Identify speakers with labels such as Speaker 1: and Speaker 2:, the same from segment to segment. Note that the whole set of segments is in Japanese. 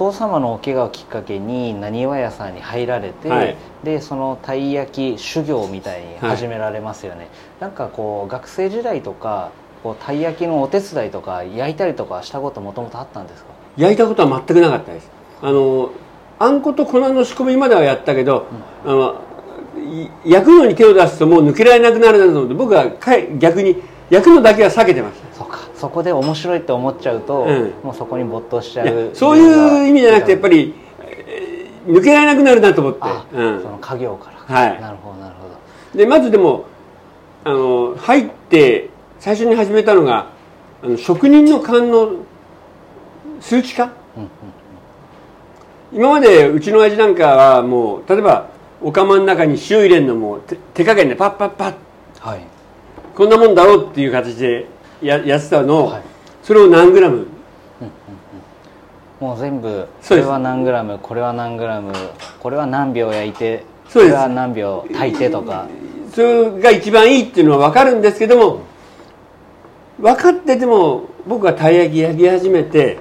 Speaker 1: 父様のお怪我をきっかけになにわ屋さんに入られて、
Speaker 2: はい。
Speaker 1: でそのたい焼き修行みたいに始められますよね、なんかこう学生時代とかこうたい焼きのお手伝いとか焼いたりとかしたこともともとあったんですか？
Speaker 2: 焼いたことは全くなかったです。あのあんこと粉の仕込みまではやったけど、あのい焼くのに手を出すともう抜けられなくなるなと思って僕は逆に焼くのだけは避けてました
Speaker 1: そこで面白いって思っちゃうと、
Speaker 2: うん。
Speaker 1: もうそこに没頭しちゃう
Speaker 2: そういう意味じゃなくてやっぱ
Speaker 1: り
Speaker 2: 抜けられなくなるなと思って。
Speaker 1: あ、
Speaker 2: うん。
Speaker 1: その家業から。
Speaker 2: はい。
Speaker 1: なるほどなるほど。
Speaker 2: でまずでもあの入って最初に始めたのがあの職人の勘の数値化、
Speaker 1: うんうん
Speaker 2: 今までうちの親父なんかはもう例えばお釜の中に塩入れるのも手手加減でパッパッパッ。
Speaker 1: はい。
Speaker 2: こんなもんだろうっていう形でややの。を、
Speaker 1: はい。
Speaker 2: それを何グラム？
Speaker 1: もう全部
Speaker 2: そうです。
Speaker 1: これは何グラム？これは何グラム？これは何秒焼いて？これは何秒炊いてとか。
Speaker 2: それが一番いいっていうのは分かるんですけども分かってても僕がたい焼き焼き始めて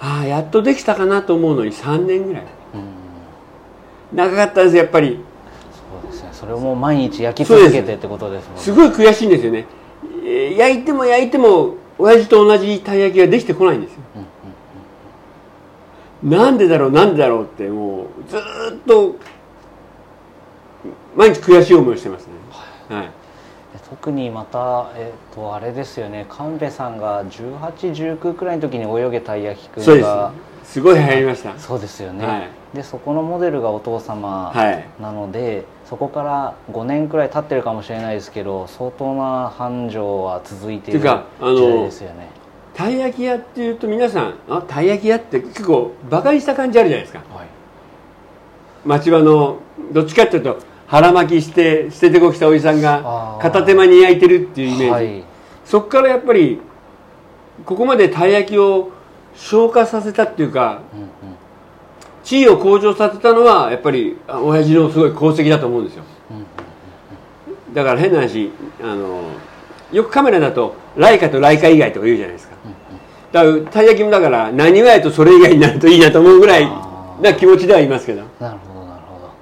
Speaker 2: ああやっとできたかなと思うのに3年ぐらい。
Speaker 1: うん。
Speaker 2: 長かったですやっぱり。
Speaker 1: そうですね。それをもう毎日焼き続けてってことですもんね。
Speaker 2: す。ごい悔しいんですよね、えー焼いても焼いても親父と同じたい焼きができてこないんですよ、なんでだろうなんでだろうってもうずーっと毎日悔しい思いをしてますね。はい。
Speaker 1: で特にまた、えっとあれですよね。神戸さんが1819くらいの時に泳げたい焼きく
Speaker 2: そうんで
Speaker 1: が
Speaker 2: すすごい流行りました。
Speaker 1: そうですよね、
Speaker 2: はい。
Speaker 1: でそこのモデルがお父様
Speaker 2: はい。
Speaker 1: なので、そこから5年くらい経ってるかもしれないですけど相当な繁盛は続いている時代ですよね。
Speaker 2: たい焼き屋っていうと皆さんあたい焼き屋って結構バカにした感じあるじゃないですか。
Speaker 1: はい。
Speaker 2: 町場のどっちかっていうと腹巻きして捨ててこきたおじさんが片手間に焼いてるっていうイメージ、
Speaker 1: はい。
Speaker 2: そこからやっぱりここまでたい焼きを消化させたっていうか
Speaker 1: うんうん。
Speaker 2: 地位を向上させたのはやっぱりあ親父のすごい功績だと思うんですよ。
Speaker 1: うん
Speaker 2: だから変な話あのよくカメラだとライカとライカ以外とか言うじゃないですか。だからたい焼きもだから何はやとそれ以外になるといいなと思うぐらいな気持ちではいますけど。
Speaker 1: なるほどなるほど。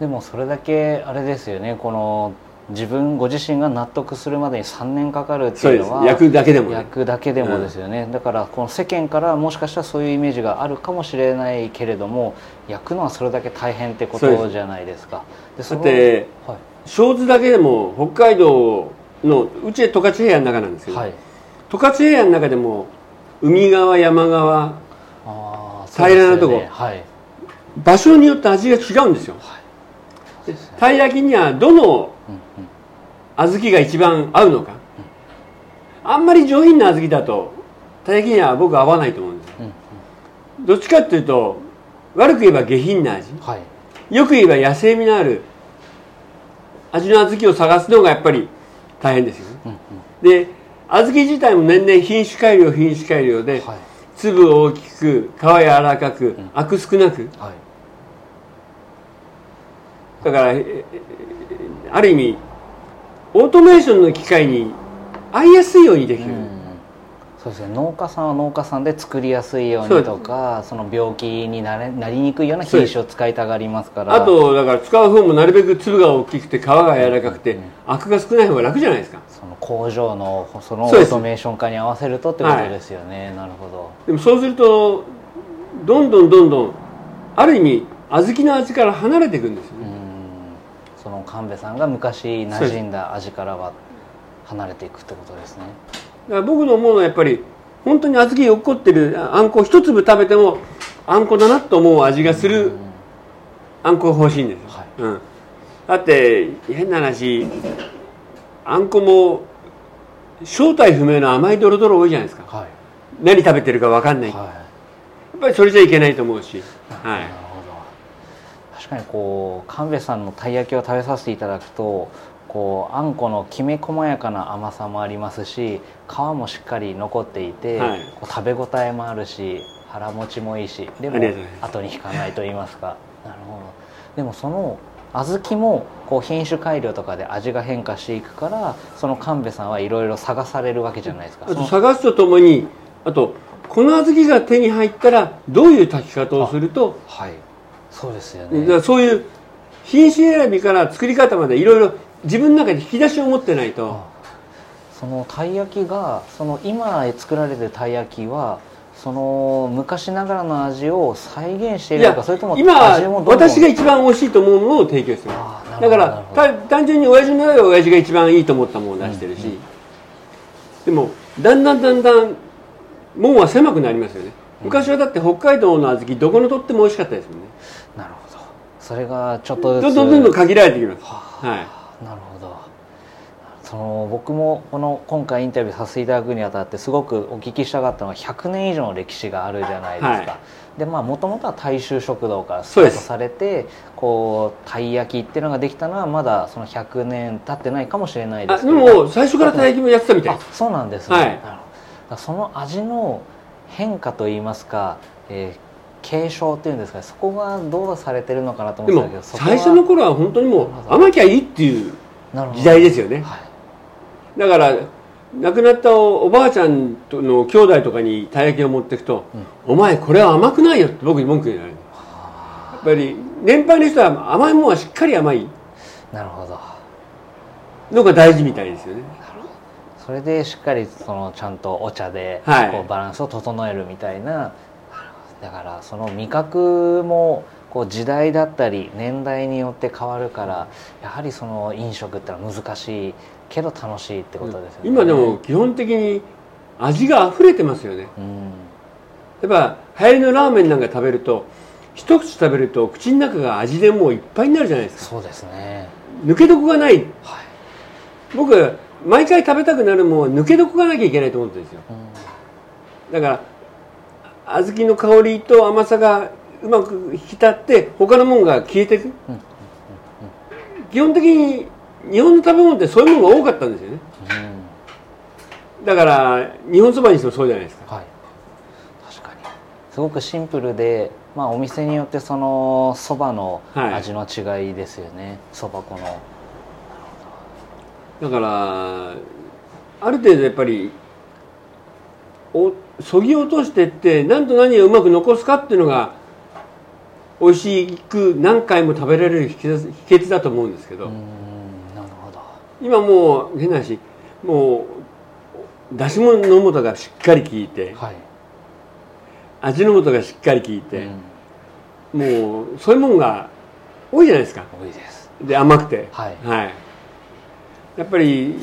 Speaker 1: でもそれだけあれですよねこの自分ご自身が納得するまでに3年かかるっていうのは
Speaker 2: です。焼くだけでもね。
Speaker 1: 焼くだけでもですよね、だからこの世間からもしかしたらそういうイメージがあるかもしれないけれども焼くのはそれだけ大変ってことじゃないですか。でその
Speaker 2: だって
Speaker 1: はい。
Speaker 2: 小津だけでも北海道のうち十勝平野の中なんですけど、
Speaker 1: はい。
Speaker 2: 十勝平野の中でも海側山側平らなとこ。
Speaker 1: ね。はい。
Speaker 2: 場所によって味が違うんですよ。
Speaker 1: そうですね
Speaker 2: たい焼きにはどの
Speaker 1: うんうん
Speaker 2: 小豆が一番合うのか？あんまり上品な小豆だとたい焼きには僕は合わないと思うんですよ。
Speaker 1: うん
Speaker 2: どっちかっていうと悪く言えば下品な味。
Speaker 1: はい。
Speaker 2: よく言えば野生味のある味の小豆を探すのがやっぱり大変ですよね。
Speaker 1: うんうん。
Speaker 2: で小豆自体も年々品種改良品種改良で
Speaker 1: はい。
Speaker 2: 粒大きく皮柔らかく
Speaker 1: ん。
Speaker 2: アク少なく。
Speaker 1: はい。
Speaker 2: だからええある意味オートメーションの機械に合いやすいようにできる、
Speaker 1: うん。そうですね。農家さんは農家さんで作りやすいようにとかその病気になれなりにくいような品種を使いたがりますから。
Speaker 2: あとだから使う方もなるべく粒が大きくて皮が柔らかくて、
Speaker 1: うん。
Speaker 2: アクが少ない方が楽じゃないですか。
Speaker 1: その工場のそのオートメーション化に合わせるとってことですよね、なるほど。
Speaker 2: でもそうするとどんどんどんどんある意味小豆の味から離れていくんですよ
Speaker 1: 神戸さんが昔馴染んだ味からは離れていくってことですね。
Speaker 2: だから僕の思うのはやっぱり本当に小豆に落っこってるああんこ一粒食べてもあんこだなと思う味がするあんこが欲しいんですよ、
Speaker 1: はい。
Speaker 2: うん、だって変な話あんこも正体不明の甘いドロドロ多いじゃないですか。
Speaker 1: はい。
Speaker 2: 何食べてるか分かんない、や
Speaker 1: は
Speaker 2: っぱりそれじゃいけないと思うし、はい
Speaker 1: 確かにこう神戸さんのたい焼きを食べさせていただくとこうあんこのきめ細やかな甘さもありますし皮もしっかり残っていて、
Speaker 2: はい。
Speaker 1: こう食べ応えもあるし腹持ちもいいしでも後に引かないと言いますか。なるほど。でもその小豆もこう品種改良とかで味が変化していくからその神戸さんはいろいろ探されるわけじゃないですか。
Speaker 2: あと探すとともにあとこの小豆が手に入ったらどういう炊き方をすると
Speaker 1: はいそうですよね。
Speaker 2: そういう品種選びから作り方までいろいろ自分の中で引き出しを持ってないと。
Speaker 1: そのたい焼きがその今作られてるたい焼きはその昔ながらの味を再現しているのかそれとも
Speaker 2: 今私が一番美味しいと思うものを提供してだから単純に親父の中では親父が一番いいと思ったものを出してるし、
Speaker 1: うんうん。
Speaker 2: でもだんだんだんだん門は狭くなりますよね。昔はだって北海道の小豆どこのとっても美味しかったですもんね。
Speaker 1: なるほどそれがちょっとずつ
Speaker 2: どんどんどん限られてきます。はい。
Speaker 1: なるほど。その僕もこの今回インタビューさせていただくにあたってすごくお聞きしたかったのは100年以上の歴史があるじゃないですか、
Speaker 2: は
Speaker 1: でまあもともとは大衆食堂からスタートされてこうたい焼きっていうのができたのはまだその100年経ってないかもしれないですけど。
Speaker 2: も最初からたい焼きもやってたみたい
Speaker 1: あ
Speaker 2: です。
Speaker 1: そうなんです。ね、
Speaker 2: はい。
Speaker 1: その味の変化といいますか、えー継承っていうんですかね。そこがどうされてるのかなと思ってたけど
Speaker 2: 最初の頃は本当にもう甘きゃいいっていう時代ですよね。
Speaker 1: はい。
Speaker 2: だから亡くなったおおばあちゃんとの兄弟とかにたい焼きを持っていくと「お前これは甘くないよ」って僕に文句言われるやっぱり年配の人は甘いものはしっかり甘い。
Speaker 1: なるほど。
Speaker 2: のが大事みたいですよね。
Speaker 1: それでしっかりそのちゃんとお茶で
Speaker 2: はい。
Speaker 1: こうバランスを整えるみたいな、だからその味覚もこう時代だったり年代によって変わるからやはりその飲食ってのは難しいけど楽しいってことですよね。
Speaker 2: 今でも基本的に味が溢れてますよね。
Speaker 1: うん。
Speaker 2: やっぱ流行りのラーメンなんか食べると一口食べると口の中が味でもういっぱいになるじゃないですか。
Speaker 1: そうですね。
Speaker 2: 抜け床がない。
Speaker 1: はい、
Speaker 2: 僕毎回食べたくなるもんは抜け床がなきゃいけないと思ってるんですよ。
Speaker 1: うん。
Speaker 2: だから小豆の香りと甘さがうまく引き立って他のものが消えていく、
Speaker 1: うん
Speaker 2: 基本的に日本の食べ物ってそういうものが多かったんですよね。だから日本そばにしてもそうじゃないですか。
Speaker 1: はい。確かに。すごくシンプルで、まあ、お店によってそのそばの
Speaker 2: はい。
Speaker 1: 味の違いですよね。そば粉の。
Speaker 2: だからある程度やっぱりおそぎ落としてって何と何をうまく残すかっていうのが美味しく何回も食べられる秘訣だと思うんですけど、今もう変な話もうだしもの素がしっかり効いて
Speaker 1: はい、
Speaker 2: 味の素がしっかり効いて
Speaker 1: う、ん。
Speaker 2: もうそういうもんが多いじゃないですか。
Speaker 1: 多いです。
Speaker 2: で甘くて。
Speaker 1: はい。
Speaker 2: やっぱり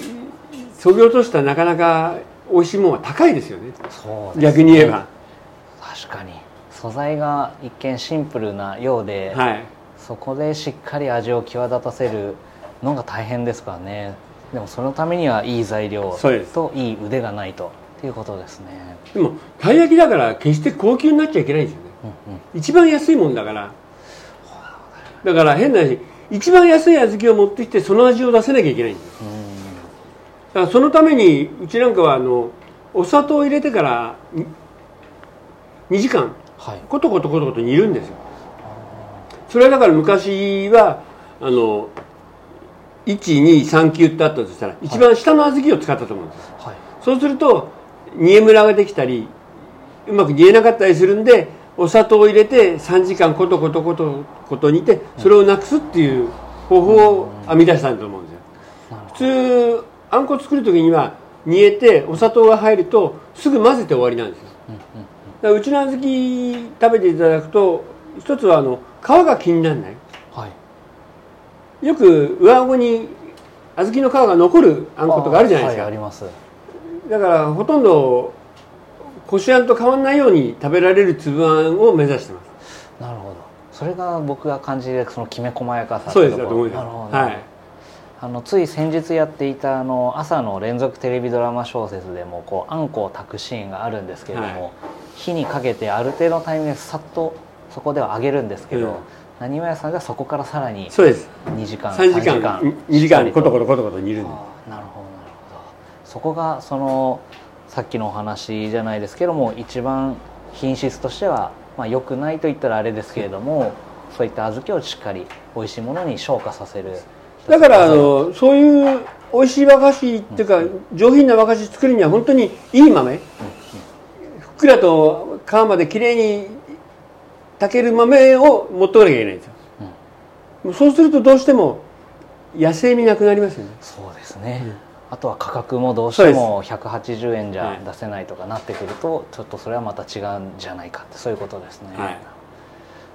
Speaker 2: そぎ落としたらなかなか美味しいものは高いですよね。
Speaker 1: そうね。
Speaker 2: 逆に言えば。
Speaker 1: 確かに。素材が一見シンプルなようで、
Speaker 2: はい。
Speaker 1: そこでしっかり味を際立たせるのが大変ですからね。でもそのためにはいい材料といい腕がないとっていうことですね。
Speaker 2: でもたい焼きだから決して高級になっちゃいけないんですよね。
Speaker 1: うんうん。
Speaker 2: 一番安いもんだから。だから変な話一番安い小豆を持ってきてその味を出せなきゃいけないんですよ。だからそのためにうちなんかはあのお砂糖を入れてから2時間
Speaker 1: はい。
Speaker 2: コトコトコトコト煮るんですよ。それはだから昔はあの1239ってあったとしたら一番下の小豆を使ったと思うんです
Speaker 1: はい。
Speaker 2: そうすると煮えムラができたりうまく煮えなかったりするんでお砂糖を入れて3時間コトコトコトコト煮てそれをなくすっていう方法を編み出したんだと思うんですよ。普通あんこ作る時には煮えてお砂糖が入るとすぐ混ぜて終わりなんですよ。
Speaker 1: どうんうん。
Speaker 2: うちの小豆食べていただくと一つはあの皮が気にならない。
Speaker 1: はい。
Speaker 2: よく上顎に小豆の皮が残るあんことかあるじゃないですか、
Speaker 1: はいあります。
Speaker 2: だからほとんどこしあんと変わらないように食べられる粒あんを目指してます。
Speaker 1: なるほど。それが僕が感じるそのきめ細やかさ
Speaker 2: そうですだと思います。はい
Speaker 1: あのつい先日やっていたあの朝の連続テレビドラマ小説でもこうあんこを炊くシーンがあるんですけれども、
Speaker 2: はい。
Speaker 1: 火にかけてある程度のタイミングでさっとそこでは揚げるんですけど、
Speaker 2: うん。
Speaker 1: 何わ屋さんがそこからさらに
Speaker 2: そうです。
Speaker 1: 2時間
Speaker 2: 3時間2時間コトコトコトコト煮るんで。
Speaker 1: あーなるほどなるほど。そこがそのさっきのお話じゃないですけども一番品質としては、まあ、良くないと言ったらあれですけれどもそういった小豆をしっかり美味しいものに昇華させる
Speaker 2: だからあのそういう美味しい和菓子っていうか上品な和菓子作るには本当にいい豆。ふっくくらと皮まできれいに炊ける豆を持ってこなきゃいけないんですよ、もうそうするとどうしても野生味なくなりますよね。
Speaker 1: そうですね、あとは価格もどうしても180円じゃ出せないとかなってくるとちょっとそれはまた違うんじゃないかってそういうことですね、
Speaker 2: はい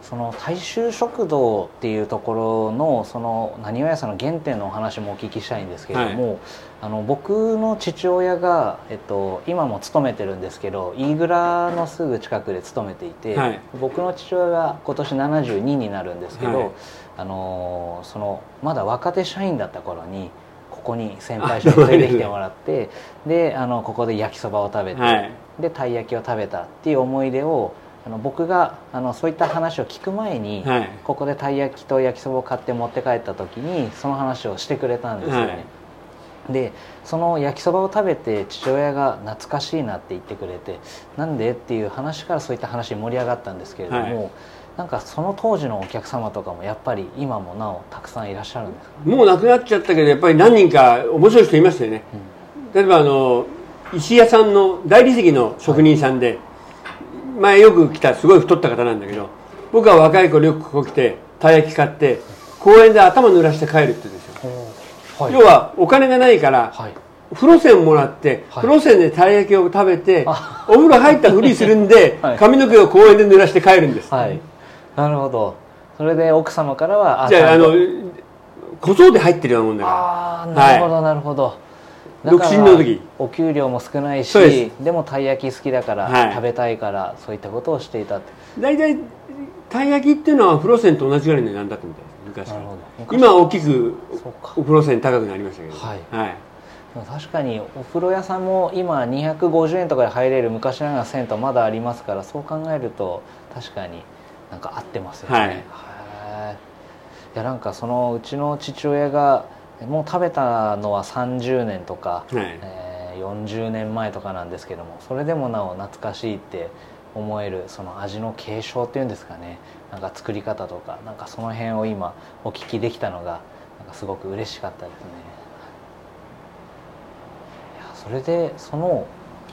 Speaker 1: その大衆食堂っていうところのその何わ屋さんの原点のお話もお聞きしたいんですけれども、あの僕の父親が、えっと、今も勤めてるんですけど飯倉のすぐ近くで勤めていて、
Speaker 2: はい。
Speaker 1: 僕の父親が今年72になるんですけど、
Speaker 2: はい。
Speaker 1: あのそのまだ若手社員だった頃にここに先輩と連れてきてもらってであのここで焼きそばを食べて、
Speaker 2: はい。
Speaker 1: でたい焼きを食べたっていう思い出をあの僕があのそういった話を聞く前に、
Speaker 2: はい。
Speaker 1: ここでたい焼きと焼きそばを買って持って帰った時にその話をしてくれたんですよね、
Speaker 2: はい。
Speaker 1: でその焼きそばを食べて父親が懐かしいなって言ってくれてなんでっていう話からそういった話に盛り上がったんですけれども、
Speaker 2: はい。
Speaker 1: なんかその当時のお客様とかもやっぱり今もなおたくさんいらっしゃるんですか、
Speaker 2: もうなくなっちゃったけどやっぱり何人か面白い人いましたよね、例えばあの石屋さんの大理石の職人さんで、前よく来たすごい太った方なんだけど僕は若い頃よくここ来てたい焼き買って公園で頭濡らして帰るって言うんですよ、
Speaker 1: はい。
Speaker 2: 要はお金がないから、
Speaker 1: はい。
Speaker 2: 風呂線もらって、
Speaker 1: はい。
Speaker 2: 風呂線でたい焼きを食べて
Speaker 1: あ
Speaker 2: お風呂入ったふりするんで、
Speaker 1: はい。
Speaker 2: 髪の毛を公園で濡らして帰るんです、
Speaker 1: はい。なるほど。それで奥様からは
Speaker 2: じゃああの小僧で入ってるようなもんだから。
Speaker 1: ああなるほどなるほど、
Speaker 2: 独身の時。
Speaker 1: お給料も少ないし
Speaker 2: で
Speaker 1: でもたい焼き好きだから、
Speaker 2: はい。
Speaker 1: 食べたいからそういったことをしていたって。
Speaker 2: 大体たい焼きっていうのは風呂線と同じぐらいの値段だったみたいです。昔
Speaker 1: なるほど。
Speaker 2: 今は大きくお風呂線高くなりましたけど。
Speaker 1: はい。
Speaker 2: はい。
Speaker 1: 確かにお風呂屋さんも今250円とかで入れる昔ながらの銭湯まだありますからそう考えると確かになんか合ってますよね、
Speaker 2: はい。
Speaker 1: いやなんかそのうちの父親がもう食べたのは30年とか、
Speaker 2: はい。
Speaker 1: えー40年前とかなんですけどもそれでもなお懐かしいって思えるその味の継承っていうんですかね。なんか作り方とかなんかその辺を今お聞きできたのがなんかすごく嬉しかったですね。それでその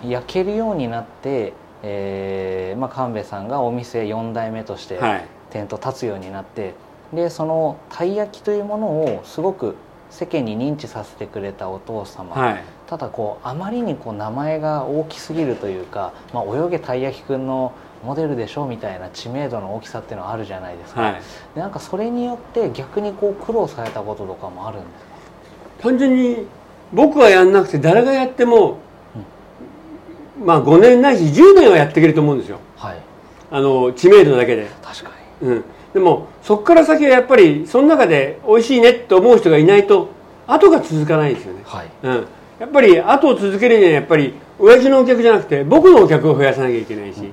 Speaker 1: 焼けるようになって、えーまあ、神戸さんがお店4代目として
Speaker 2: はい。
Speaker 1: 店頭立つようになってでそのたい焼きというものをすごく世間に認知させてくれたお父様、
Speaker 2: はい。
Speaker 1: ただこうあまりにこう名前が大きすぎるというか「まあ、泳げたい焼きくん」のモデルでしょみたいな知名度の大きさっていうのはあるじゃないですか、
Speaker 2: はい。
Speaker 1: でなんかそれによって逆にこう苦労されたこととかもあるんですか？
Speaker 2: 単純に僕はやんなくて誰がやっても、まあ5年ないし10年はやってくれると思うんですよ。
Speaker 1: はい。
Speaker 2: あの知名度だけで、
Speaker 1: 確か
Speaker 2: うん、でもそこから先はやっぱりその中で美味しいねって思う人がいないと後が続かないですよね。
Speaker 1: に、はい。
Speaker 2: うん、やっぱり後を続けるにはやっぱり親父のお客じゃなくて僕のお客を増やさなきゃいけないし、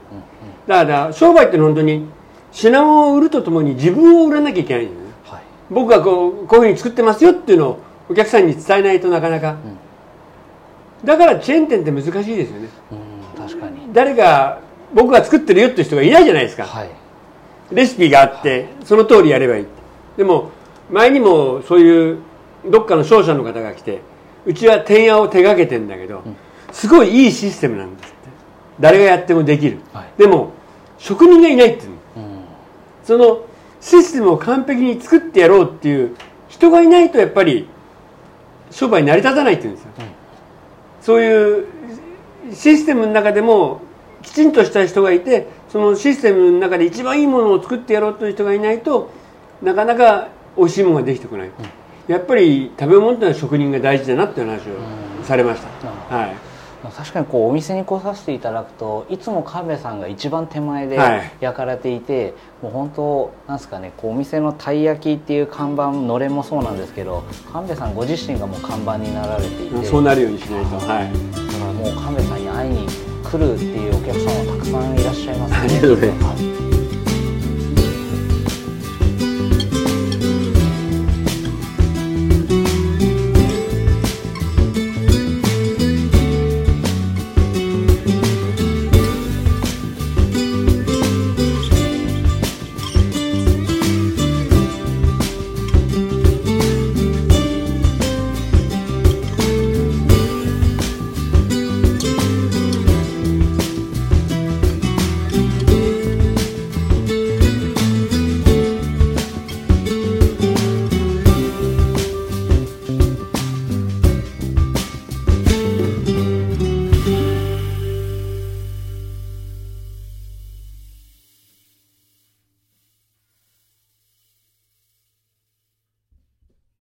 Speaker 2: だから商売って本当に品物を売るとともに自分を売らなきゃいけないんだよね。
Speaker 1: はい。
Speaker 2: 僕がこうこういうふうに作ってますよっていうのをお客さんに伝えないとなかなか、だからチェーン店って難しいですよね。
Speaker 1: うん確かに。
Speaker 2: 誰か僕が作ってるよっていう人がいないじゃないですか、
Speaker 1: はい
Speaker 2: レシピがあってその通りやればいい。でも前にもそういうどっかの商社の方が来てうちは天屋を手がけてんだけど、すごいいいシステムなんですって。誰がやってもできる、
Speaker 1: はい。
Speaker 2: でも職人がいないっていうの。
Speaker 1: うん。
Speaker 2: そのシステムを完璧に作ってやろうっていう人がいないとやっぱり商売成り立たないっていうんですよ、そういうシステムの中でもきちんとした人がいてそのシステムの中で一番いいものを作ってやろうという人がいないとなかなか美味しいものができてこない、やっぱり食べ物ってのは職人が大事だなっていう話をされました、はい。
Speaker 1: 確かにこうお店に来させていただくといつも神戸さんが一番手前で
Speaker 2: はい。
Speaker 1: 焼かれていて、もう本当なんですかねこうお店のたい焼きっていう看板のれんもそうなんですけど神戸さんご自身がもう看板になられていて。
Speaker 2: そうなるようにしないと、はい、
Speaker 1: だからもう神戸さん来るっていうお客さんはたくさんいらっしゃいますね。
Speaker 2: ありがとうございます。
Speaker 1: はい